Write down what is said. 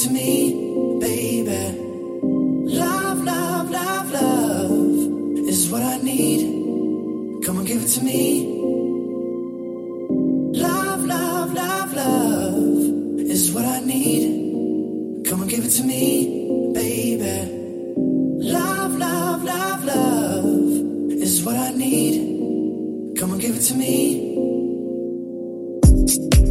to me, baby. Love, love, love, love is what I need. Come and give it to me. Love, love, love, love is what I need. Come and give it to me, baby. Love, love, love, love is what I need. Come and give it to me.